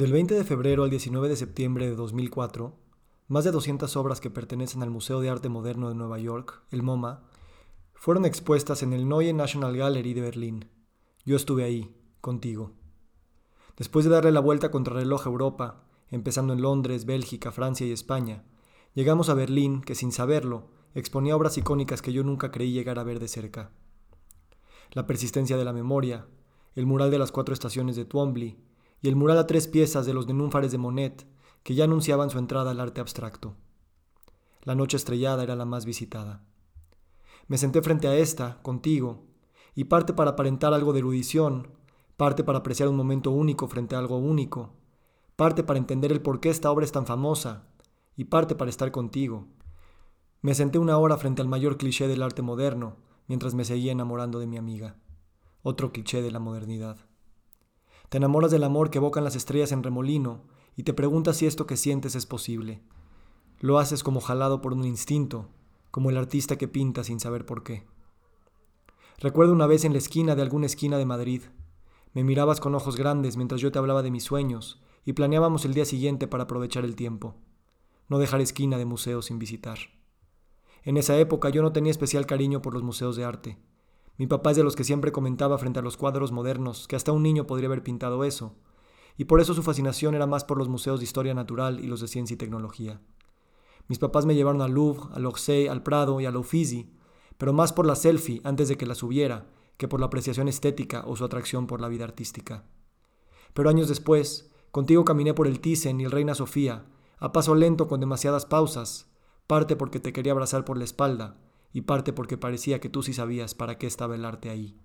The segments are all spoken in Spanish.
Del 20 de febrero al 19 de septiembre de 2004, más de 200 obras que pertenecen al Museo de Arte Moderno de Nueva York, el MoMA, fueron expuestas en el Neue National Gallery de Berlín. Yo estuve ahí, contigo. Después de darle la vuelta contra reloj a Europa, empezando en Londres, Bélgica, Francia y España, llegamos a Berlín, que sin saberlo, exponía obras icónicas que yo nunca creí llegar a ver de cerca. La persistencia de la memoria, el mural de las cuatro estaciones de Twombly, y el mural a tres piezas de los nenúfares de Monet, que ya anunciaban su entrada al arte abstracto. La noche estrellada era la más visitada. Me senté frente a esta, contigo, y parte para aparentar algo de erudición, parte para apreciar un momento único frente a algo único, parte para entender el por qué esta obra es tan famosa, y parte para estar contigo. Me senté una hora frente al mayor cliché del arte moderno, mientras me seguía enamorando de mi amiga. Otro cliché de la modernidad. Te enamoras del amor que evocan las estrellas en remolino y te preguntas si esto que sientes es posible. Lo haces como jalado por un instinto, como el artista que pinta sin saber por qué. Recuerdo una vez en la esquina de alguna esquina de Madrid. Me mirabas con ojos grandes mientras yo te hablaba de mis sueños y planeábamos el día siguiente para aprovechar el tiempo. No dejar esquina de museos sin visitar. En esa época yo no tenía especial cariño por los museos de arte. Mi papá es de los que siempre comentaba frente a los cuadros modernos que hasta un niño podría haber pintado eso, y por eso su fascinación era más por los museos de historia natural y los de ciencia y tecnología. Mis papás me llevaron al Louvre, al Orsay, al Prado y al Uffizi, pero más por la selfie antes de que la subiera que por la apreciación estética o su atracción por la vida artística. Pero años después, contigo caminé por el Thyssen y el Reina Sofía, a paso lento con demasiadas pausas, parte porque te quería abrazar por la espalda, y parte porque parecía que tú sí sabías para qué estaba el arte ahí.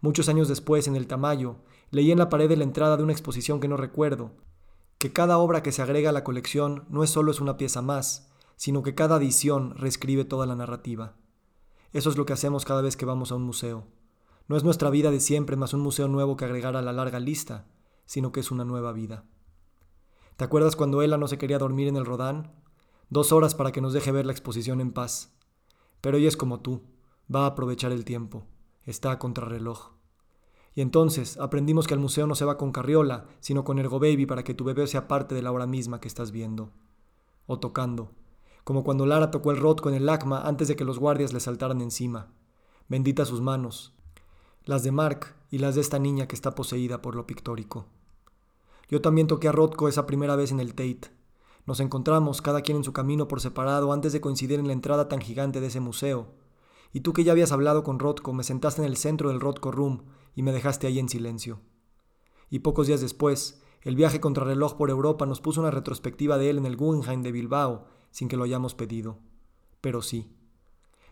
Muchos años después, en el Tamayo, leí en la pared de la entrada de una exposición que no recuerdo, que cada obra que se agrega a la colección no es solo es una pieza más, sino que cada edición reescribe toda la narrativa. Eso es lo que hacemos cada vez que vamos a un museo. No es nuestra vida de siempre más un museo nuevo que agregar a la larga lista, sino que es una nueva vida. ¿Te acuerdas cuando Ella no se quería dormir en el Rodán? Dos horas para que nos deje ver la exposición en paz. Pero ella es como tú, va a aprovechar el tiempo, está a contrarreloj. Y entonces aprendimos que al museo no se va con carriola, sino con Ergo Baby para que tu bebé sea parte de la hora misma que estás viendo. O tocando, como cuando Lara tocó el rot con el lacma antes de que los guardias le saltaran encima. Bendita sus manos, las de Mark y las de esta niña que está poseída por lo pictórico. Yo también toqué a Rothko esa primera vez en el Tate, nos encontramos, cada quien en su camino por separado, antes de coincidir en la entrada tan gigante de ese museo. Y tú que ya habías hablado con Rothko, me sentaste en el centro del Rothko Room y me dejaste ahí en silencio. Y pocos días después, el viaje contrarreloj por Europa nos puso una retrospectiva de él en el Guggenheim de Bilbao, sin que lo hayamos pedido. Pero sí.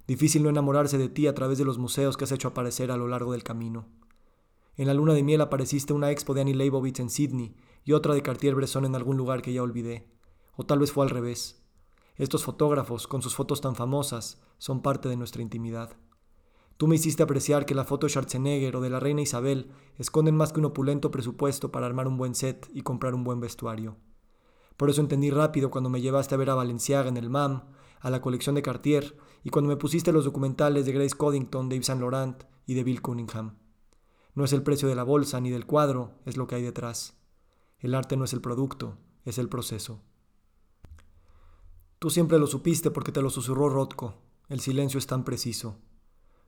Difícil no enamorarse de ti a través de los museos que has hecho aparecer a lo largo del camino. En la luna de miel apareciste una expo de Annie Leibovitz en Sydney y otra de Cartier-Bresson en algún lugar que ya olvidé. O tal vez fue al revés. Estos fotógrafos, con sus fotos tan famosas, son parte de nuestra intimidad. Tú me hiciste apreciar que la foto de Schwarzenegger o de la reina Isabel esconden más que un opulento presupuesto para armar un buen set y comprar un buen vestuario. Por eso entendí rápido cuando me llevaste a ver a Valenciaga en el MAM, a la colección de Cartier, y cuando me pusiste los documentales de Grace Coddington, de Yves Saint Laurent y de Bill Cunningham. No es el precio de la bolsa ni del cuadro, es lo que hay detrás. El arte no es el producto, es el proceso. Tú siempre lo supiste porque te lo susurró Rotko. El silencio es tan preciso.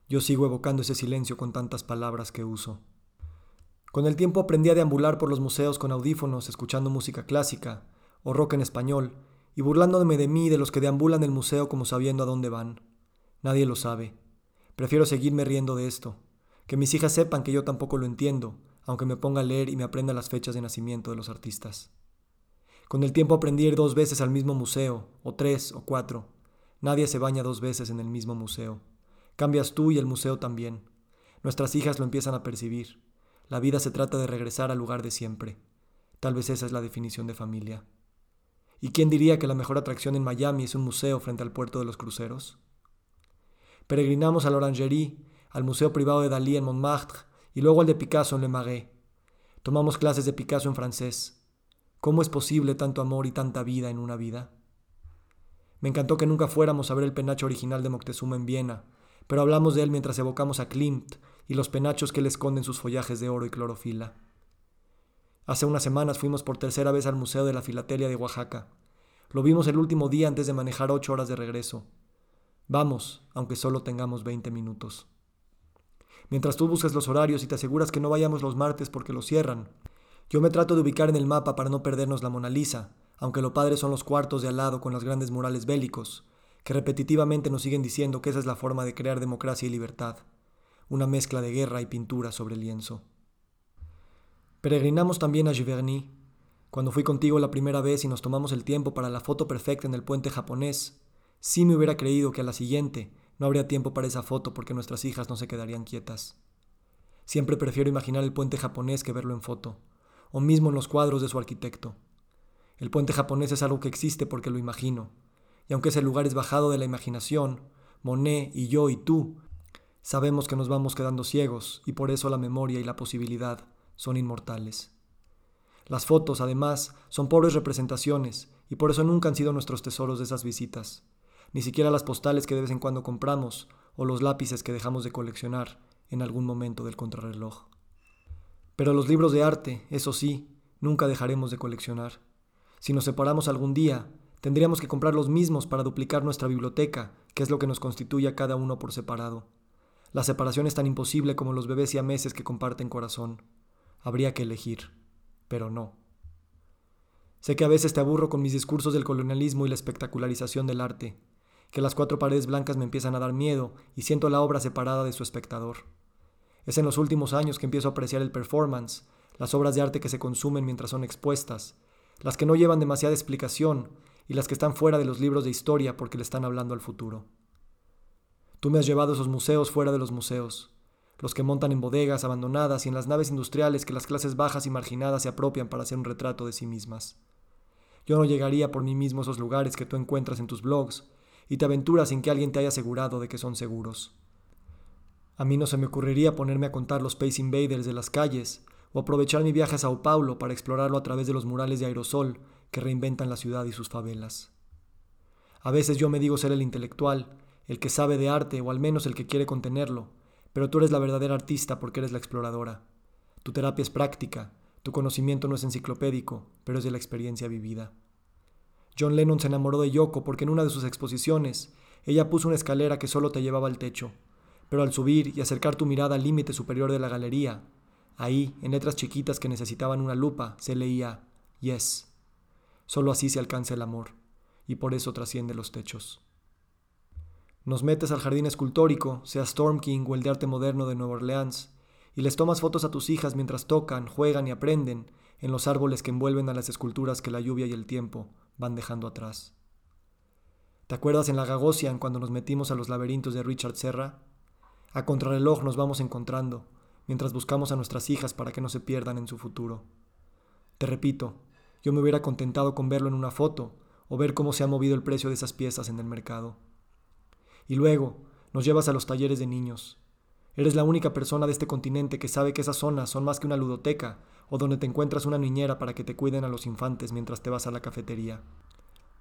Yo sigo evocando ese silencio con tantas palabras que uso. Con el tiempo aprendí a deambular por los museos con audífonos, escuchando música clásica o rock en español, y burlándome de mí y de los que deambulan el museo como sabiendo a dónde van. Nadie lo sabe. Prefiero seguirme riendo de esto. Que mis hijas sepan que yo tampoco lo entiendo, aunque me ponga a leer y me aprenda las fechas de nacimiento de los artistas. Con el tiempo aprendí ir dos veces al mismo museo, o tres, o cuatro. Nadie se baña dos veces en el mismo museo. Cambias tú y el museo también. Nuestras hijas lo empiezan a percibir. La vida se trata de regresar al lugar de siempre. Tal vez esa es la definición de familia. ¿Y quién diría que la mejor atracción en Miami es un museo frente al puerto de los cruceros? Peregrinamos a la Orangerie, al Museo Privado de Dalí en Montmartre y luego al de Picasso en Le Marais. Tomamos clases de Picasso en francés. ¿Cómo es posible tanto amor y tanta vida en una vida? Me encantó que nunca fuéramos a ver el penacho original de Moctezuma en Viena, pero hablamos de él mientras evocamos a Klimt y los penachos que le esconden sus follajes de oro y clorofila. Hace unas semanas fuimos por tercera vez al Museo de la Filatelia de Oaxaca. Lo vimos el último día antes de manejar ocho horas de regreso. Vamos, aunque solo tengamos 20 minutos. Mientras tú buscas los horarios y te aseguras que no vayamos los martes porque los cierran, yo me trato de ubicar en el mapa para no perdernos la Mona Lisa, aunque lo padre son los cuartos de al lado con los grandes murales bélicos, que repetitivamente nos siguen diciendo que esa es la forma de crear democracia y libertad, una mezcla de guerra y pintura sobre lienzo. Peregrinamos también a Giverny. Cuando fui contigo la primera vez y nos tomamos el tiempo para la foto perfecta en el puente japonés, sí me hubiera creído que a la siguiente no habría tiempo para esa foto porque nuestras hijas no se quedarían quietas. Siempre prefiero imaginar el puente japonés que verlo en foto, o mismo en los cuadros de su arquitecto. El puente japonés es algo que existe porque lo imagino, y aunque ese lugar es bajado de la imaginación, Monet y yo y tú sabemos que nos vamos quedando ciegos y por eso la memoria y la posibilidad son inmortales. Las fotos, además, son pobres representaciones y por eso nunca han sido nuestros tesoros de esas visitas, ni siquiera las postales que de vez en cuando compramos o los lápices que dejamos de coleccionar en algún momento del contrarreloj. Pero los libros de arte, eso sí, nunca dejaremos de coleccionar. Si nos separamos algún día, tendríamos que comprar los mismos para duplicar nuestra biblioteca, que es lo que nos constituye a cada uno por separado. La separación es tan imposible como los bebés y meses que comparten corazón. Habría que elegir, pero no. Sé que a veces te aburro con mis discursos del colonialismo y la espectacularización del arte, que las cuatro paredes blancas me empiezan a dar miedo y siento la obra separada de su espectador. Es en los últimos años que empiezo a apreciar el performance, las obras de arte que se consumen mientras son expuestas, las que no llevan demasiada explicación y las que están fuera de los libros de historia porque le están hablando al futuro. Tú me has llevado esos museos fuera de los museos, los que montan en bodegas abandonadas y en las naves industriales que las clases bajas y marginadas se apropian para hacer un retrato de sí mismas. Yo no llegaría por mí mismo a esos lugares que tú encuentras en tus blogs y te aventuras sin que alguien te haya asegurado de que son seguros. A mí no se me ocurriría ponerme a contar los Space Invaders de las calles o aprovechar mi viaje a Sao Paulo para explorarlo a través de los murales de aerosol que reinventan la ciudad y sus favelas. A veces yo me digo ser el intelectual, el que sabe de arte o al menos el que quiere contenerlo, pero tú eres la verdadera artista porque eres la exploradora. Tu terapia es práctica, tu conocimiento no es enciclopédico, pero es de la experiencia vivida. John Lennon se enamoró de Yoko porque en una de sus exposiciones ella puso una escalera que solo te llevaba al techo, pero al subir y acercar tu mirada al límite superior de la galería, ahí, en letras chiquitas que necesitaban una lupa, se leía Yes. Solo así se alcanza el amor, y por eso trasciende los techos. Nos metes al jardín escultórico, sea Storm King o el de arte moderno de Nueva Orleans, y les tomas fotos a tus hijas mientras tocan, juegan y aprenden en los árboles que envuelven a las esculturas que la lluvia y el tiempo van dejando atrás. ¿Te acuerdas en la Gagosian cuando nos metimos a los laberintos de Richard Serra? A contrarreloj nos vamos encontrando, mientras buscamos a nuestras hijas para que no se pierdan en su futuro. Te repito, yo me hubiera contentado con verlo en una foto o ver cómo se ha movido el precio de esas piezas en el mercado. Y luego nos llevas a los talleres de niños. Eres la única persona de este continente que sabe que esas zonas son más que una ludoteca o donde te encuentras una niñera para que te cuiden a los infantes mientras te vas a la cafetería.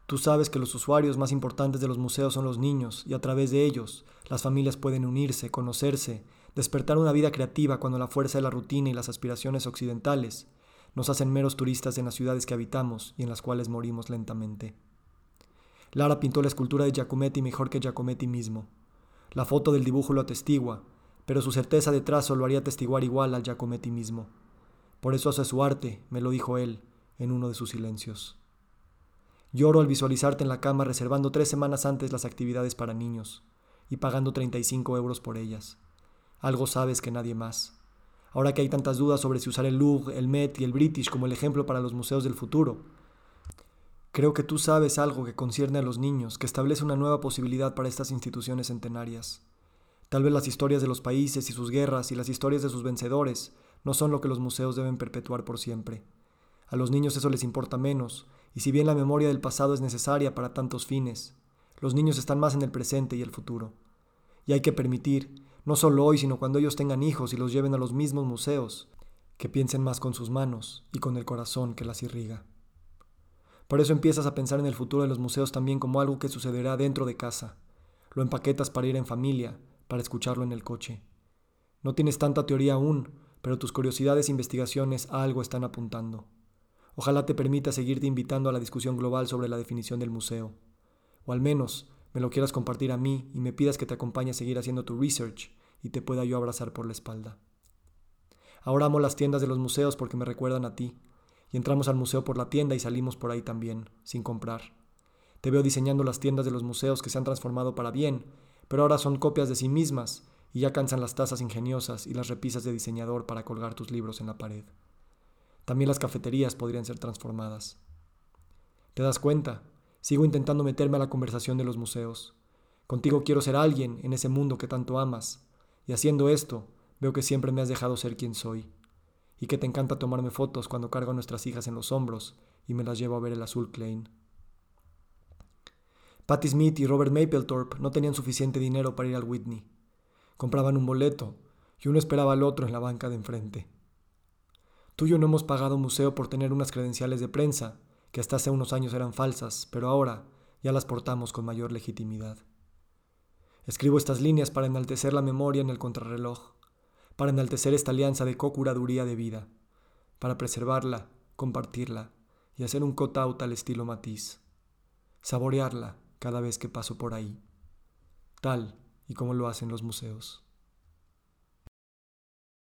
Tú sabes que los usuarios más importantes de los museos son los niños y a través de ellos las familias pueden unirse, conocerse, despertar una vida creativa cuando la fuerza de la rutina y las aspiraciones occidentales nos hacen meros turistas en las ciudades que habitamos y en las cuales morimos lentamente. Lara pintó la escultura de Giacometti mejor que Giacometti mismo. La foto del dibujo lo atestigua, pero su certeza de trazo lo haría atestiguar igual al Giacometti mismo. Por eso hace su arte, me lo dijo él en uno de sus silencios. Lloro al visualizarte en la cama reservando tres semanas antes las actividades para niños y pagando 35 euros por ellas. Algo sabes que nadie más. Ahora que hay tantas dudas sobre si usar el Louvre, el Met y el British como el ejemplo para los museos del futuro, Creo que tú sabes algo que concierne a los niños, que establece una nueva posibilidad para estas instituciones centenarias. Tal vez las historias de los países y sus guerras y las historias de sus vencedores no son lo que los museos deben perpetuar por siempre. A los niños eso les importa menos, y si bien la memoria del pasado es necesaria para tantos fines, los niños están más en el presente y el futuro. Y hay que permitir, no solo hoy, sino cuando ellos tengan hijos y los lleven a los mismos museos, que piensen más con sus manos y con el corazón que las irriga. Por eso empiezas a pensar en el futuro de los museos también como algo que sucederá dentro de casa. Lo empaquetas para ir en familia, para escucharlo en el coche. No tienes tanta teoría aún, pero tus curiosidades e investigaciones a algo están apuntando. Ojalá te permita seguirte invitando a la discusión global sobre la definición del museo. O al menos me lo quieras compartir a mí y me pidas que te acompañe a seguir haciendo tu research y te pueda yo abrazar por la espalda. Ahora amo las tiendas de los museos porque me recuerdan a ti. Y entramos al museo por la tienda y salimos por ahí también, sin comprar. Te veo diseñando las tiendas de los museos que se han transformado para bien, pero ahora son copias de sí mismas y ya cansan las tazas ingeniosas y las repisas de diseñador para colgar tus libros en la pared. También las cafeterías podrían ser transformadas. ¿Te das cuenta? Sigo intentando meterme a la conversación de los museos. Contigo quiero ser alguien en ese mundo que tanto amas, y haciendo esto, veo que siempre me has dejado ser quien soy, y que te encanta tomarme fotos cuando cargo a nuestras hijas en los hombros y me las llevo a ver el azul Klein. Patti Smith y Robert Mapplethorpe no tenían suficiente dinero para ir al Whitney. Compraban un boleto y uno esperaba al otro en la banca de enfrente. Tú y yo no hemos pagado museo por tener unas credenciales de prensa, que hasta hace unos años eran falsas, pero ahora ya las portamos con mayor legitimidad. Escribo estas líneas para enaltecer la memoria en el contrarreloj, para enaltecer esta alianza de co-curaduría de vida, para preservarla, compartirla y hacer un cut-out al estilo matiz, saborearla cada vez que paso por ahí, tal y como lo hacen los museos.